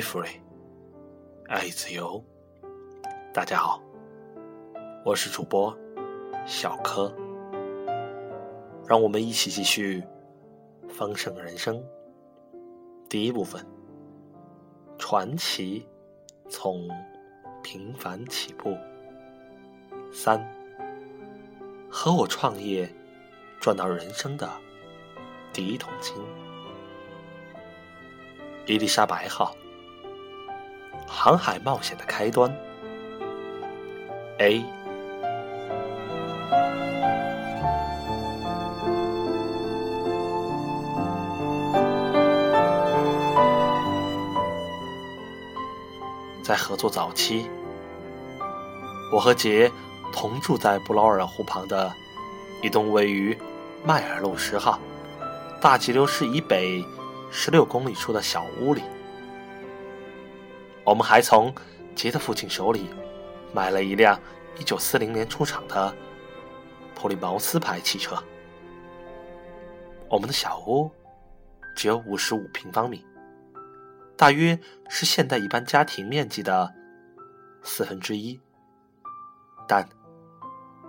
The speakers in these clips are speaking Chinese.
free, I is you。大家好，我是主播小柯，让我们一起继续丰盛人生。第一部分，传奇从平凡起步。三，和我创业赚到人生的第一桶金。伊丽莎白号，航海冒险的开端。A，在合作早期，我和杰同住在布劳尔湖旁的一栋位于迈尔路十号大急流市以北。十六公里处的小屋里，我们还从杰的父亲手里买了一辆一九四零年出厂的普利茅斯牌汽车。我们的小屋只有五十五平方米，大约是现代一般家庭面积的四分之一，但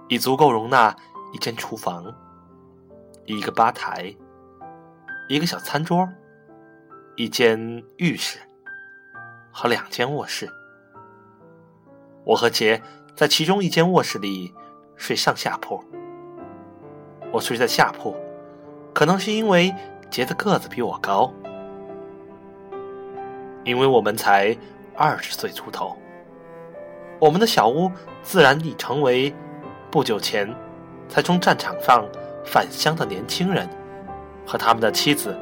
已足够容纳一间厨房、一个吧台、一个小餐桌。一间浴室和两间卧室，我和杰在其中一间卧室里睡上下铺。我睡在下铺，可能是因为杰的个子比我高，因为我们才二十岁出头。我们的小屋自然已成为不久前才从战场上返乡的年轻人和他们的妻子。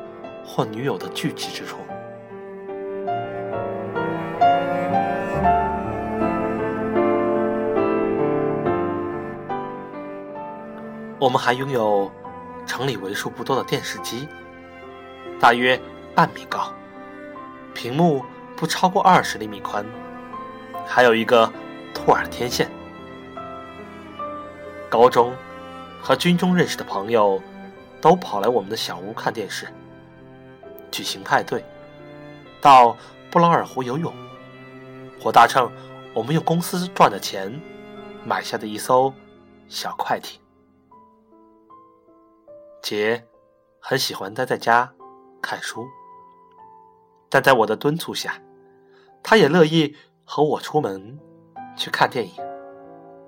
或女友的聚集之处。我们还拥有城里为数不多的电视机，大约半米高，屏幕不超过二十厘米宽，还有一个兔耳天线。高中和军中认识的朋友都跑来我们的小屋看电视。举行派对，到布劳尔湖游泳，或搭乘我们用公司赚的钱买下的一艘小快艇。杰很喜欢待在家看书，但在我的敦促下，他也乐意和我出门去看电影，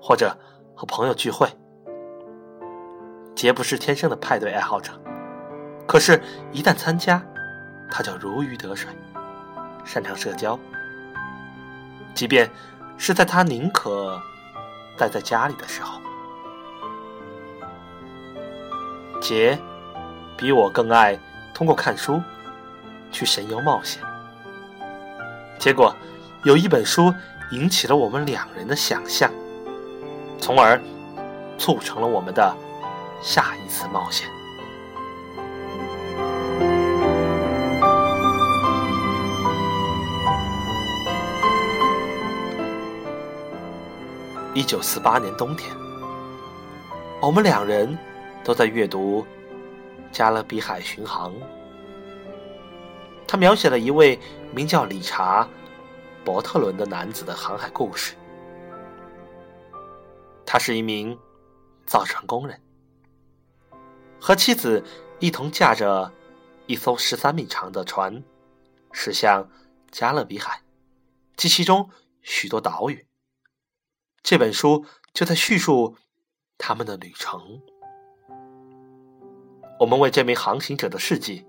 或者和朋友聚会。杰不是天生的派对爱好者，可是，一旦参加，他就如鱼得水，擅长社交。即便是在他宁可待在家里的时候，杰比我更爱通过看书去神游冒险。结果有一本书引起了我们两人的想象，从而促成了我们的下一次冒险。一九四八年冬天，我们两人都在阅读《加勒比海巡航》。他描写了一位名叫理查·伯特伦的男子的航海故事。他是一名造船工人，和妻子一同驾着一艘十三米长的船，驶向加勒比海及其中许多岛屿。这本书就在叙述他们的旅程。我们为这名航行者的事迹，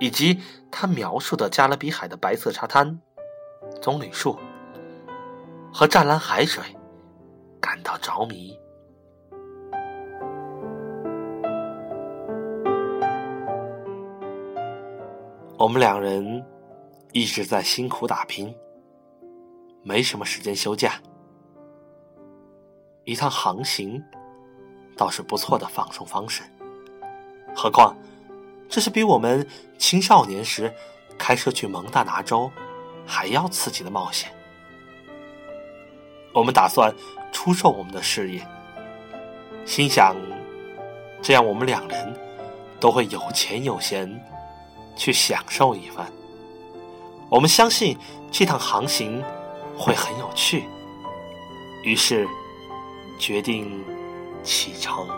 以及他描述的加勒比海的白色沙滩、棕榈树和湛蓝海水感到着迷。我们两人一直在辛苦打拼，没什么时间休假。一趟航行倒是不错的放松方式，何况这是比我们青少年时开车去蒙大拿州还要刺激的冒险。我们打算出售我们的事业，心想这样我们两人都会有钱有闲去享受一番，我们相信这趟航行会很有趣，于是决定启程。